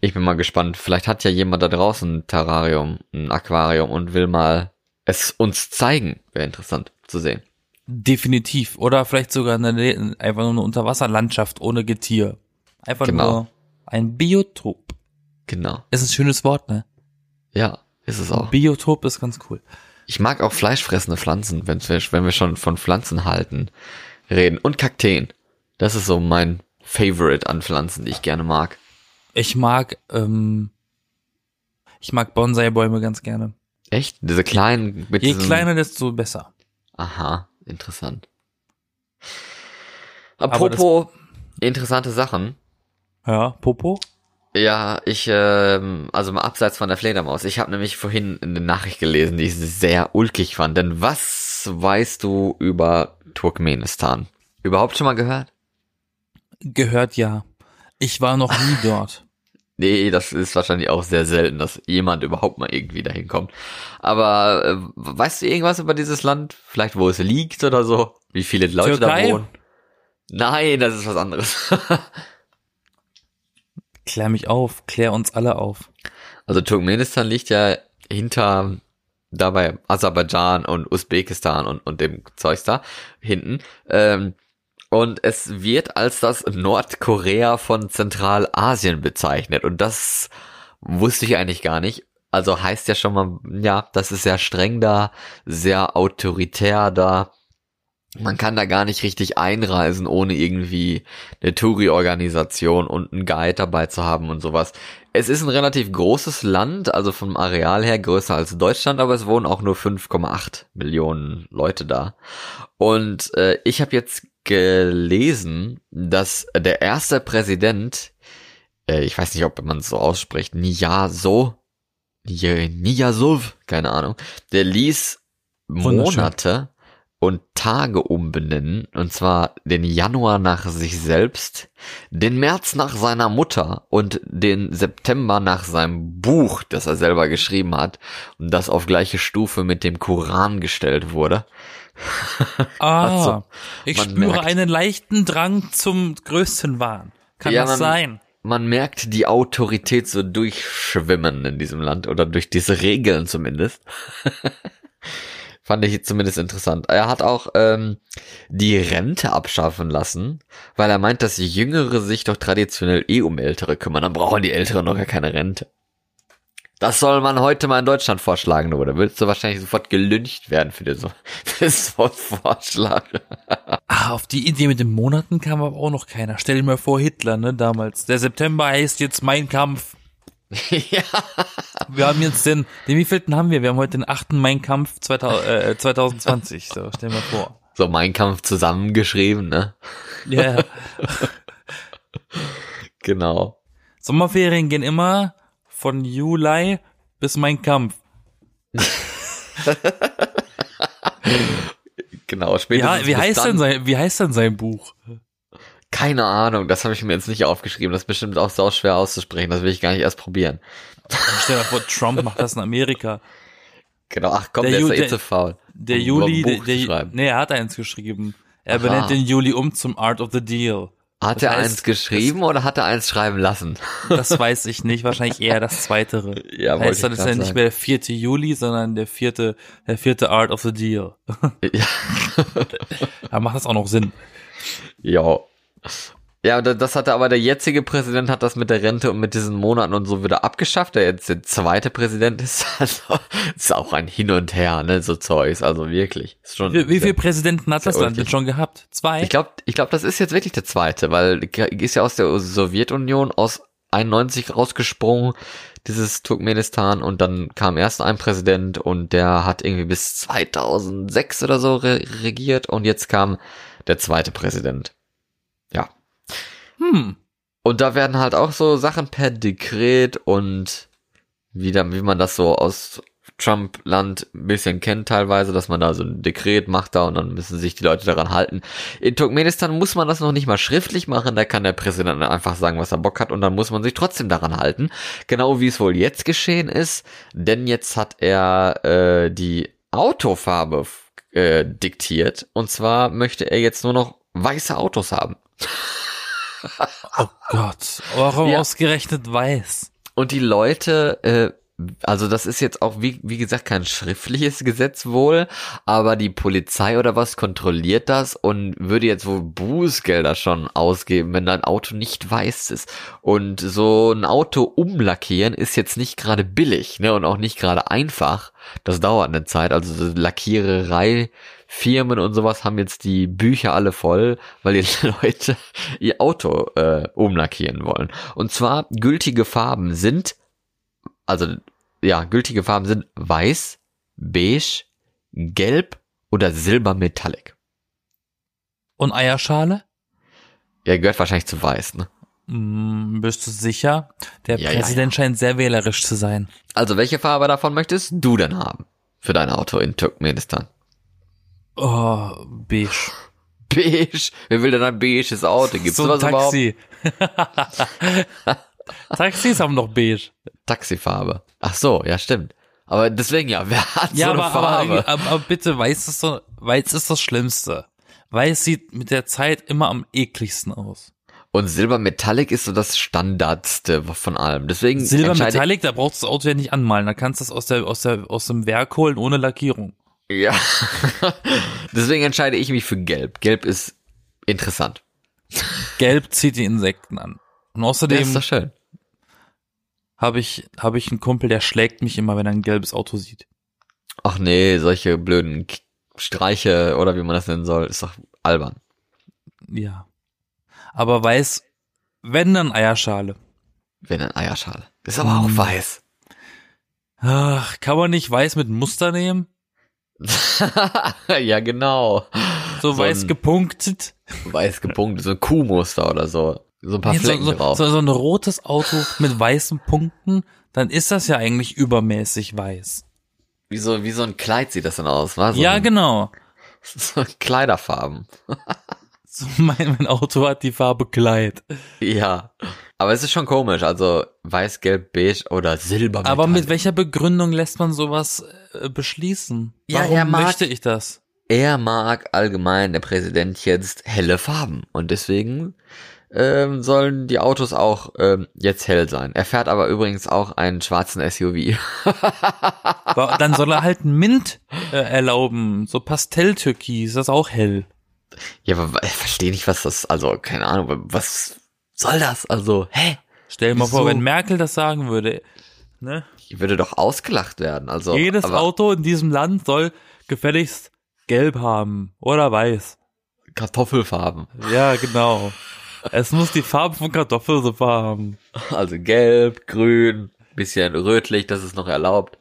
Ich bin mal gespannt. Vielleicht hat ja jemand da draußen ein Terrarium, ein Aquarium und will mal es uns zeigen. Wäre interessant zu sehen. Definitiv. Oder vielleicht sogar eine, einfach nur eine Unterwasserlandschaft ohne Getier. Einfach Genau. nur ein Biotop. Genau. Ist ein schönes Wort, ne? Ja, ist es auch. Biotop ist ganz cool. Ich mag auch fleischfressende Pflanzen, wenn wir, wenn wir schon von Pflanzen halten, reden. Und Kakteen. Das ist so mein Favorite an Pflanzen, die ich gerne mag. Ich mag, ähm, ich mag Bonsai-Bäume ganz gerne. Echt? Diese kleinen mit Je kleiner, desto besser. Aha, interessant. Apropos interessante Sachen. Ja, Popo? Ja, ich, ähm, also mal abseits von der Fledermaus. Ich habe nämlich vorhin eine Nachricht gelesen, die ich sehr ulkig fand. Denn was weißt du über Turkmenistan? Überhaupt schon mal gehört? Gehört ja. Ich war noch nie dort. Nee, das ist wahrscheinlich auch sehr selten, dass jemand überhaupt mal irgendwie dahin kommt. Aber äh, weißt du irgendwas über dieses Land? Vielleicht wo es liegt oder so? Wie viele Leute Türkei? da wohnen? Nein, das ist was anderes. Klär mich auf, klär uns alle auf. also Turkmenistan liegt ja hinter dabei Aserbaidschan und Usbekistan und, und dem Zeugs da hinten. Ähm, und es wird als das Nordkorea von Zentralasien bezeichnet. Und das wusste ich eigentlich gar nicht. Also heißt ja schon mal, ja, das ist sehr streng da, sehr autoritär da. Man kann da gar nicht richtig einreisen, ohne irgendwie eine Touri-Organisation und einen Guide dabei zu haben und sowas. Es ist ein relativ großes Land, also vom Areal her größer als Deutschland, aber es wohnen auch nur 5,8 Millionen Leute da. Und äh, ich habe jetzt gelesen, dass der erste Präsident, äh, ich weiß nicht, ob man es so ausspricht, Niyaso, Niyazov, keine Ahnung, der ließ. Monate und Tage umbenennen, und zwar den Januar nach sich selbst, den März nach seiner Mutter und den September nach seinem Buch, das er selber geschrieben hat und das auf gleiche Stufe mit dem Koran gestellt wurde. Ah, Also, ich spüre merkt- einen leichten Drang zum größten Wahn. Kann Ja, das man- sein? Man merkt die Autorität so durchschwimmen in diesem Land oder durch diese Regeln zumindest. Fand ich zumindest interessant. Er hat auch ähm, die Rente abschaffen lassen, weil er meint, dass Jüngere sich doch traditionell eh um Ältere kümmern. Dann brauchen die Älteren noch gar keine Rente. Das soll man heute mal in Deutschland vorschlagen, oder? Willst du wahrscheinlich sofort gelüncht werden für den so Vorschlag? Ah, auf die Idee mit den Monaten kam aber auch noch keiner. Stell dir mal vor, Hitler, ne, damals. Der September heißt jetzt Mein Kampf. ja. Wir haben jetzt den, den wievielten haben wir? Wir haben heute den 8. Mein Kampf 2000, äh, 2020. So, stell mal vor. So Mein Kampf zusammengeschrieben, ne? Ja. Genau. Sommerferien gehen immer von Juli bis Mein Kampf. Genau, spätestens Ja, wie heißt dann, denn sein, wie heißt denn sein Buch? Keine Ahnung, das habe ich mir jetzt nicht aufgeschrieben. Das ist bestimmt auch sau schwer auszusprechen. Das will ich gar nicht erst probieren. Stell dir mal vor, Trump macht das in Amerika. Genau, ach komm, Der der, Ju- ist ja eh der- zu faul. Der um Juli, der, der, nee, er hat eins geschrieben. Er Aha. benennt den Juli um zum Art of the Deal. Hat das er heißt, eins geschrieben oder hat er eins schreiben lassen? Das weiß ich nicht, wahrscheinlich eher das zweitere. Ja, wollte heißt dann ist ja nicht sagen. mehr der 4. Juli, sondern der vierte, der vierte Art of the Deal. ja. Da macht das auch noch Sinn. ja. Ja, da- das hatte aber der jetzige Präsident hat das mit der Rente und mit diesen Monaten und so wieder abgeschafft. Der jetzt der zweite Präsident ist, also ist auch ein Hin und Her, ne, so Zeugs, also wirklich. Ist schon Wie, wie viele Präsidenten hat das Land denn schon gehabt? Zwei? Ich glaube, ich glaub, das ist jetzt wirklich der zweite, weil ist ja aus der Sowjetunion aus 91 rausgesprungen, dieses Turkmenistan, und dann kam erst ein Präsident und der hat irgendwie bis 2006 oder so re regiert und jetzt kam der zweite Präsident. Hm. Und da werden halt auch so Sachen per Dekret und wieder, wie man das so aus Trump-Land ein bisschen kennt teilweise, dass man da so ein Dekret macht da und dann müssen sich die Leute daran halten. In Turkmenistan muss man das noch nicht mal schriftlich machen, da kann der Präsident einfach sagen, was er Bock hat und dann muss man sich trotzdem daran halten. Genau wie es wohl jetzt geschehen ist, denn jetzt hat er äh, die Autofarbe äh, diktiert und zwar möchte er jetzt nur noch weiße Autos haben. Oh Gott, warum Ja. ausgerechnet weiß? Und die Leute, äh, also das ist jetzt auch, wie, wie gesagt, kein schriftliches Gesetz wohl, aber die Polizei oder was kontrolliert das und würde jetzt wohl Bußgelder schon ausgeben, wenn dein Auto nicht weiß ist. Und so ein Auto umlackieren ist jetzt nicht gerade billig, ne, und auch nicht gerade einfach. Das dauert eine Zeit, also so Lackiererei, Firmen und sowas haben jetzt die Bücher alle voll, weil die Leute ihr Auto äh, umlackieren wollen. Und zwar gültige Farben sind, also ja, gültige Farben sind weiß, beige, gelb oder silbermetallic. Und Eierschale? Ja, gehört wahrscheinlich zu weiß, ne? Hm, bist du sicher? Der Ja, ja, Präsident scheint sehr wählerisch zu sein. Also welche Farbe davon möchtest du denn haben? Für dein Auto in Turkmenistan? Oh, beige. Beige? Wer will denn ein beiges Auto? Gibt's so ein? Taxi. Taxis haben doch beige. Taxifarbe. Ach so, ja stimmt. Aber deswegen ja, wer hat Ja, so eine aber, Farbe? aber, aber, bitte, weiß ist so, weiß ist das Schlimmste. Weiß sieht mit der Zeit immer am ekligsten aus. Und Silber Metallic ist so das Standardste von allem. Deswegen Silber Metallic, da brauchst du das Auto ja nicht anmalen. Da kannst du es aus der, aus der, aus dem Werk holen ohne Lackierung. Ja. Deswegen entscheide ich mich für Gelb. Gelb ist interessant. Gelb zieht die Insekten an. Und Das ist außerdem doch schön. habe ich, habe ich einen Kumpel, der schlägt mich immer, wenn er ein gelbes Auto sieht. Ach nee, solche blöden Streiche oder wie man das nennen soll, ist doch albern. Ja. Aber weiß, wenn dann Eierschale. Wenn ein Eierschale. Ist aber auch Hm. weiß. Ach, kann man nicht weiß mit Muster nehmen? ja, genau. So, So weiß ein- gepunktet. Weiß gepunktet, so ein Kuhmuster oder so. So ein paar Nee, so, Flecken so, drauf. so, so ein rotes Auto mit weißen Punkten, dann ist das ja eigentlich übermäßig weiß. Wie so, wie so ein Kleid sieht das dann aus, war so ja, ein, genau. so Kleiderfarben. So mein, mein Auto hat die Farbe Kleid. Ja. Aber es ist schon komisch, also weiß, gelb, beige oder silber. Aber mit welcher Begründung lässt man sowas äh, beschließen? Ja, Warum er mag- möchte ich das? er mag allgemein der Präsident jetzt helle Farben und deswegen ähm, sollen die Autos auch ähm, jetzt hell sein. Er fährt aber übrigens auch einen schwarzen SUV. Dann soll er halt Mint äh, erlauben. So Pastelltürkis, das ist auch hell. ja, aber ich verstehe nicht, was das, also keine Ahnung, was soll das? Also, hä? Stell dir mal vor, wenn Merkel das sagen würde. Ne? Ich würde doch ausgelacht werden. Also Jedes aber Auto in diesem Land soll gefälligst gelb haben oder weiß. Kartoffelfarben. Ja, genau. Es muss die Farbe von Kartoffelsuppe haben. Also gelb, grün, bisschen rötlich, das ist noch erlaubt.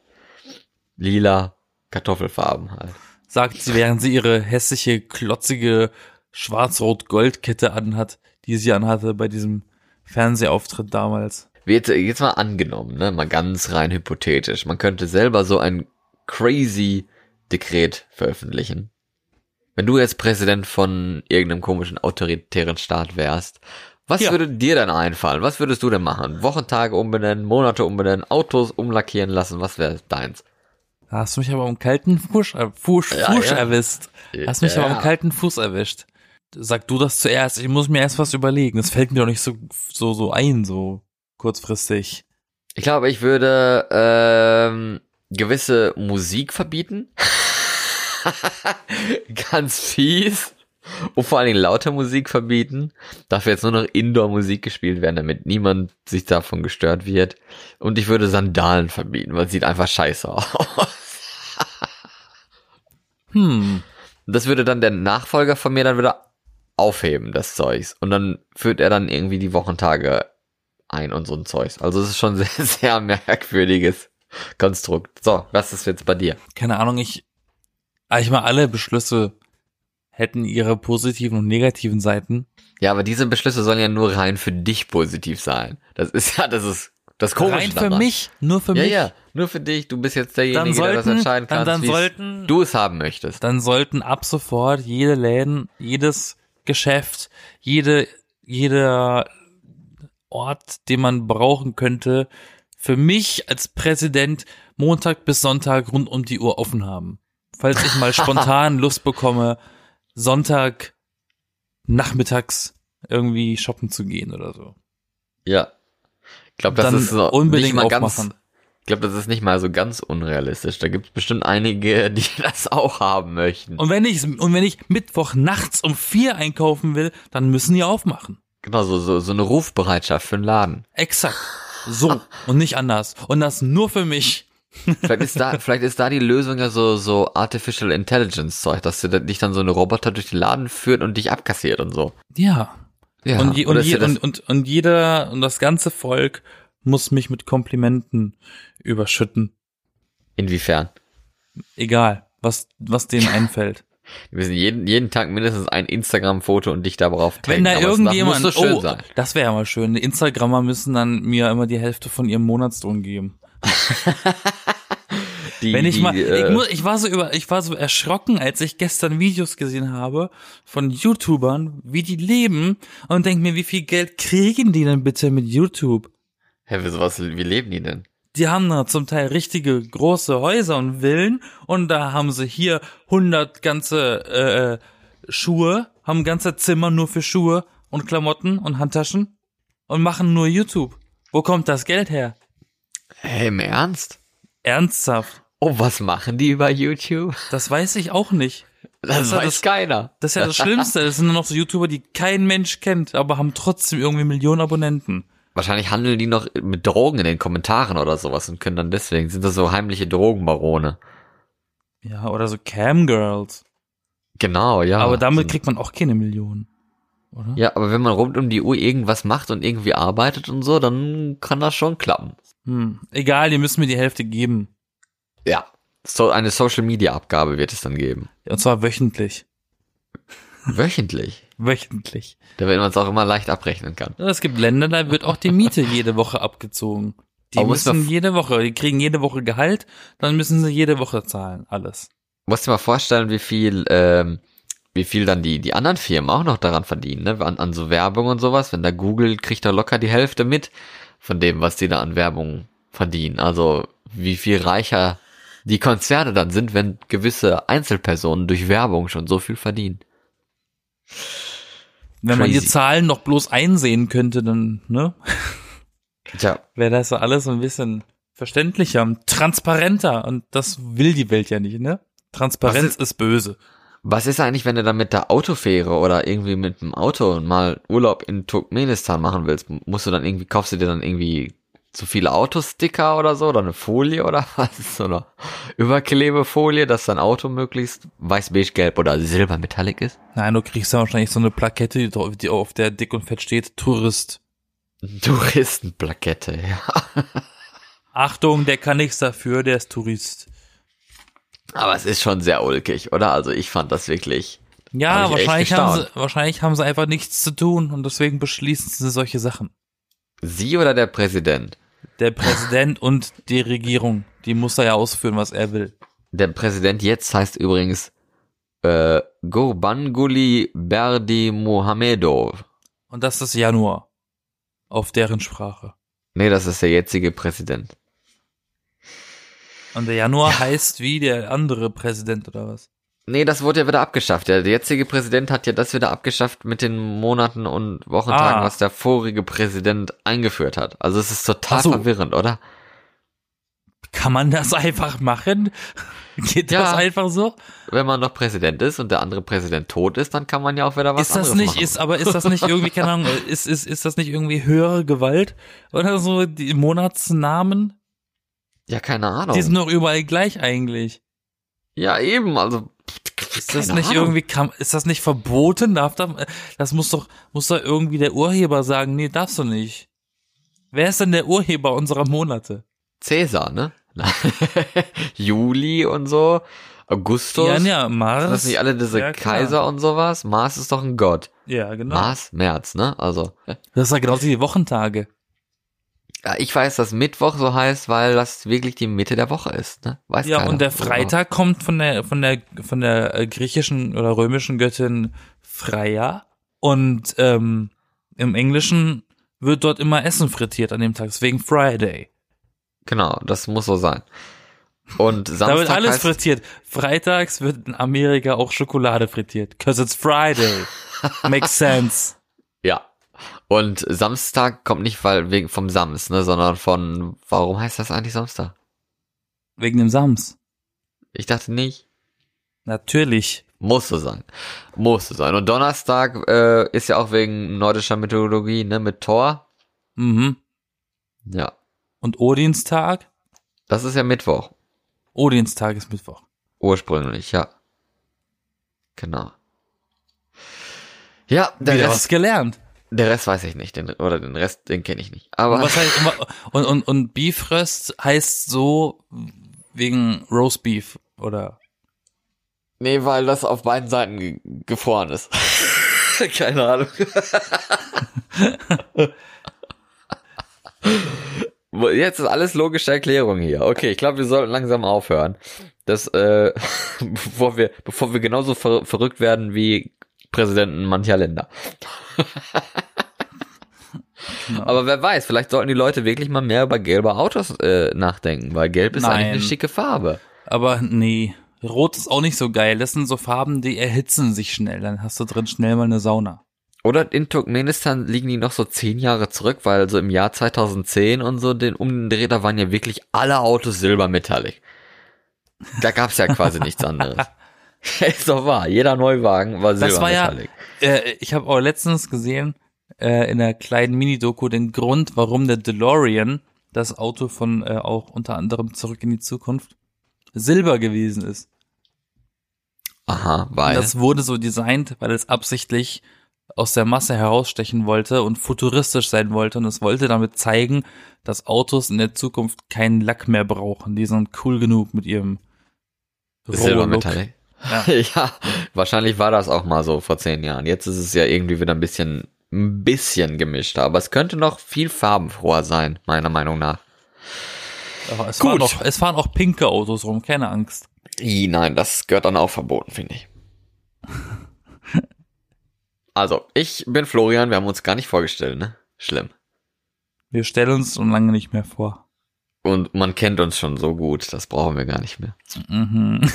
Lila, Kartoffelfarben halt. Sagt sie, während sie ihre hässliche, klotzige Schwarz-Rot-Gold-Kette anhat, die sie anhatte bei diesem Fernsehauftritt damals. Jetzt, jetzt mal angenommen, ne, mal ganz rein hypothetisch. Man könnte selber so ein crazy Dekret veröffentlichen. Wenn du jetzt Präsident von irgendeinem komischen autoritären Staat wärst, was Ja. würde dir denn einfallen? Was würdest du denn machen? Wochentage umbenennen, Monate umbenennen, Autos umlackieren lassen, was wäre deins? Da hast du mich aber am kalten Fuß, äh, Fuß, Ja, Fuß ja. erwischt. Hast mich aber am kalten Fuß erwischt. Sag du das zuerst. Ich muss mir erst was überlegen. Das fällt mir doch nicht so, so, so ein, so kurzfristig. Ich glaube, ich würde ähm, gewisse Musik verbieten. Ganz fies. Und vor allen Dingen laute Musik verbieten. Dafür jetzt nur noch Indoor-Musik gespielt werden, damit niemand sich davon gestört wird. Und ich würde Sandalen verbieten, weil es sieht einfach scheiße aus. Hm. Das würde dann der Nachfolger von mir dann wieder aufheben, das Zeugs. Und dann führt er dann irgendwie die Wochentage ein und so ein Zeugs. Also es ist schon sehr, sehr merkwürdiges Konstrukt. So, was ist jetzt bei dir? Keine Ahnung, ich, eigentlich mal alle Beschlüsse hätten ihre positiven und negativen Seiten. Ja, aber diese Beschlüsse sollen ja nur rein für dich positiv sein. Das ist ja, das ist das Komische Rein für daran. mich, nur für Ja, mich. ja, nur für dich. Du bist jetzt derjenige, Dann der das sollten- entscheiden kann, dann wie sollten- du es haben möchtest. Dann sollten ab sofort jede Läden, jedes Geschäft, jede, jeder Ort, den man brauchen könnte, für mich als Präsident Montag bis Sonntag rund um die Uhr offen haben. Falls ich mal spontan Lust bekomme, Sonntag nachmittags irgendwie shoppen zu gehen oder so. Ja. Ich glaube, das ist so unbedingt nicht mal ganz, aufmachen. Ich glaube, das ist nicht mal so ganz unrealistisch. Da gibt es bestimmt einige, die das auch haben möchten. Und wenn ich, und wenn ich Mittwoch nachts um vier einkaufen will, dann müssen die aufmachen. Genau, so, so, so eine Rufbereitschaft für einen Laden. Exakt. So. Und nicht anders. Und das nur für mich. Vielleicht ist da, vielleicht ist da die Lösung ja so, so Artificial Intelligence Zeug, dass du dich dann so eine Roboter durch den Laden führt und dich abkassiert und so. Ja. Ja. und, je, und, je, und, und, und jeder und das ganze Volk muss mich mit Komplimenten überschütten. inwiefern? Egal, was, was denen einfällt. Wir müssen jeden, jeden Tag mindestens ein Instagram-Foto und dich darauf Wenn taggen. da Aber irgendjemand, schön oh, sein. das wäre ja mal schön. Die Instagrammer müssen dann mir immer die Hälfte von ihrem Monatslohn geben. Die, Wenn ich die, mal, äh, ich, muss, ich war so über, ich war so erschrocken, als ich gestern Videos gesehen habe von YouTubern, wie die leben und denk mir, wie viel Geld kriegen die denn bitte mit YouTube? Hä, wie sowas, wie leben die denn? Die haben da zum Teil richtige große Häuser und Villen und da haben sie hier 100 ganze äh, Schuhe, haben ganze Zimmer nur für Schuhe und Klamotten und Handtaschen und machen nur YouTube. Wo kommt das Geld her? Hä, im Ernst? Ernsthaft? Oh, was machen die über YouTube? Das weiß ich auch nicht. Das, ist ja weiß das- keiner. Das ist ja das Schlimmste. Das sind nur noch so YouTuber, die kein Mensch kennt, aber haben trotzdem irgendwie Millionen Abonnenten. Wahrscheinlich handeln die noch mit Drogen in den Kommentaren oder sowas und können dann deswegen, sind das so heimliche Drogenbarone. Ja, oder so Camgirls. Genau, ja. aber damit kriegt man auch keine Millionen. Oder? Ja, aber wenn man rund um die Uhr irgendwas macht und irgendwie arbeitet und so, dann kann das schon klappen. Hm. Egal, die müssen mir die Hälfte geben. Ja. So eine Social Media Abgabe wird es dann geben. Und zwar wöchentlich. Wöchentlich. Wöchentlich. Damit man es auch immer leicht abrechnen kann. Es gibt Länder, da wird auch die Miete jede Woche abgezogen. Die Aber müssen jede Woche, die kriegen jede Woche Gehalt, dann müssen sie jede Woche zahlen, alles. Musst dir mal vorstellen, wie viel, ähm, wie viel dann die, die anderen Firmen auch noch daran verdienen, ne? An, an so Werbung und sowas. Wenn da Google kriegt da locker die Hälfte mit von dem, was die da an Werbung verdienen. Also, wie viel reicher die Konzerne dann sind, wenn gewisse Einzelpersonen durch Werbung schon so viel verdienen. Wenn man die Crazy. Zahlen noch bloß einsehen könnte, dann, ne, Tja, wäre das so alles ein bisschen verständlicher und transparenter. Und das will die Welt ja nicht, ne? Transparenz Was ist, böse. was ist eigentlich, wenn du dann mit der Autofähre oder irgendwie mit dem Auto mal Urlaub in Turkmenistan machen willst? Musst du dann irgendwie, kaufst du dir dann irgendwie zu viele Autosticker oder so oder eine Folie oder was? So eine Überklebefolie, dass dein Auto möglichst weiß, beige, gelb oder silbermetallic ist? Nein, du kriegst ja wahrscheinlich so eine Plakette, die auf der dick und fett steht, Tourist. Touristenplakette, ja. Achtung, der kann nichts dafür, der ist Tourist. Aber es ist schon sehr ulkig, oder? Also ich fand das wirklich. Ja, Hab wahrscheinlich haben, sie, wahrscheinlich haben sie einfach nichts zu tun und deswegen beschließen sie solche Sachen. Sie oder der Präsident? Der Präsident und die Regierung, die muss da ja ausführen, was er will. Der Präsident jetzt heißt übrigens äh, Gurbanguly Berdi Mohamedov. Und das ist Januar. Auf deren Sprache. Nee, das ist der jetzige Präsident. Und der Januar heißt wie der andere Präsident oder was? Nee, das wurde ja wieder abgeschafft. Der jetzige Präsident hat ja das wieder abgeschafft mit den Monaten und Wochentagen, Ah. was der vorige Präsident eingeführt hat. Also es ist total so. verwirrend, oder? Kann man das einfach machen? Geht Ja. das einfach so? Wenn man noch Präsident ist und der andere Präsident tot ist, dann kann man ja auch wieder was ist das nicht, machen. ist, aber ist das nicht irgendwie, keine Ahnung, ist, ist, ist das nicht irgendwie höhere Gewalt? Oder so die Monatsnamen? ja, keine Ahnung. Die sind doch überall gleich eigentlich. Ja, eben, also Ist das nicht Ahnung. irgendwie, ist das nicht verboten? Darf da, das muss doch, muss doch irgendwie der Urheber sagen, nee, darfst du nicht. Wer ist denn der Urheber unserer Monate? Cäsar, ne? Juli und so. Augustus. Ja, ja, Mars. Sind das nicht alle diese Ja. Kaiser und sowas? Mars ist doch ein Gott. Ja, genau. Mars, März, ne? Also, Das ist ja genauso wie die Wochentage. Ich weiß, dass Mittwoch so heißt, weil das wirklich die Mitte der Woche ist, ne? Weiß Ja, keiner. und der Freitag kommt von der von der von der äh, griechischen oder römischen Göttin Freya und ähm, im Englischen wird dort immer Essen frittiert an dem Tag, deswegen Friday. Genau, das muss so sein. Und Samstag Da wird alles heißt, frittiert. Freitags wird in Amerika auch Schokolade frittiert, cause it's Friday. Makes sense. Und Samstag kommt nicht weil wegen vom Sams, ne, sondern von warum heißt das eigentlich Samstag? Wegen dem Sams. Ich dachte nicht. Natürlich. Muss so sein. Muss so sein. Und Donnerstag äh, ist ja auch wegen nordischer Mythologie, ne, mit Thor. Mhm. Ja. Und Odinstag? Das ist ja Mittwoch. Odinstag ist Mittwoch. Ursprünglich, ja. Genau. Ja, der Wieder was Rest, gelernt. Der Rest weiß ich nicht, den, oder den Rest, den kenne ich nicht. Aber Und, was heißt, und, und, und Beefröst heißt so wegen Roast Beef oder nee, weil das auf beiden Seiten ge gefroren ist. Keine Ahnung. Jetzt ist alles logische Erklärung hier. Okay, ich glaube, wir sollten langsam aufhören. Das, äh, bevor wir, bevor wir genauso ver verrückt werden wie Präsidenten mancher Länder. Aber wer weiß, vielleicht sollten die Leute wirklich mal mehr über gelbe Autos äh, nachdenken, weil gelb ist Nein. eigentlich eine schicke Farbe. Aber nee, Rot ist auch nicht so geil. Das sind so Farben, die erhitzen sich schnell. Dann hast du drin schnell mal eine Sauna. Oder in Turkmenistan liegen die noch so zehn Jahre zurück, weil so im Jahr 2010 und so den um den Dreh, da waren ja wirklich alle Autos silbermetallic. Da gab's ja quasi nichts anderes. ist doch wahr, jeder Neuwagen war Das war ja, silbermetallic. äh, ich habe auch letztens gesehen äh, in der kleinen Mini-Doku den Grund, warum der DeLorean, das Auto von äh, auch unter anderem Zurück in die Zukunft, Silber gewesen ist. Aha, Und weil. das wurde so designt, weil es absichtlich aus der Masse herausstechen wollte und futuristisch sein wollte und es wollte damit zeigen, dass Autos in der Zukunft keinen Lack mehr brauchen. Die sind cool genug mit ihrem Roh-Look. Ja. ja, wahrscheinlich war das auch mal so vor zehn Jahren. Jetzt ist es ja irgendwie wieder ein bisschen, ein bisschen gemischter, aber es könnte noch viel farbenfroher sein, meiner Meinung nach. Aber es, Gut. Fahren auch, es fahren auch pinke Autos rum, keine Angst. I, nein, das gehört dann auch verboten, finde ich. Also, ich bin Florian, wir haben uns gar nicht vorgestellt, ne? Schlimm. Wir stellen uns schon lange nicht mehr vor. Und man kennt uns schon so gut, das brauchen wir gar nicht mehr. Mhm.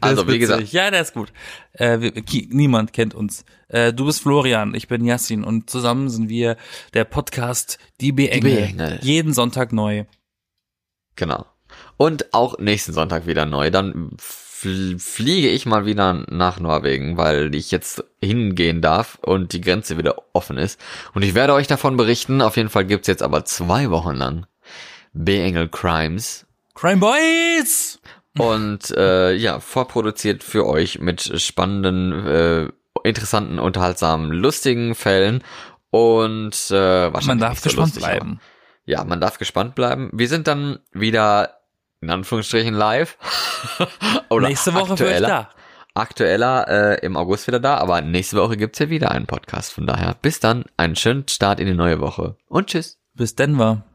Also, wie gesagt. Ja, der ist gut. Äh, wir, niemand kennt uns. Äh, du bist Florian, ich bin Yassin und zusammen sind wir der Podcast Die B-Engel. Jeden Sonntag neu. Genau. Und auch nächsten Sonntag wieder neu. Dann fliege ich mal wieder nach Norwegen, weil ich jetzt hingehen darf und die Grenze wieder offen ist. Und ich werde euch davon berichten. Auf jeden Fall gibt's jetzt aber zwei Wochen lang B-Engel Crimes. Crime Boys! Und äh, ja, vorproduziert für euch mit spannenden, äh, interessanten, unterhaltsamen, lustigen Fällen. Und äh, wahrscheinlich Man darf so gespannt lustig, aber- bleiben. Ja, man darf gespannt bleiben. Wir sind dann wieder in Anführungsstrichen live. Oder Nächste Woche aktueller, da. aktueller äh, im August wieder da, aber nächste Woche gibt's ja wieder einen Podcast. Von daher, bis dann, einen schönen Start in die neue Woche und tschüss. Bis Denver.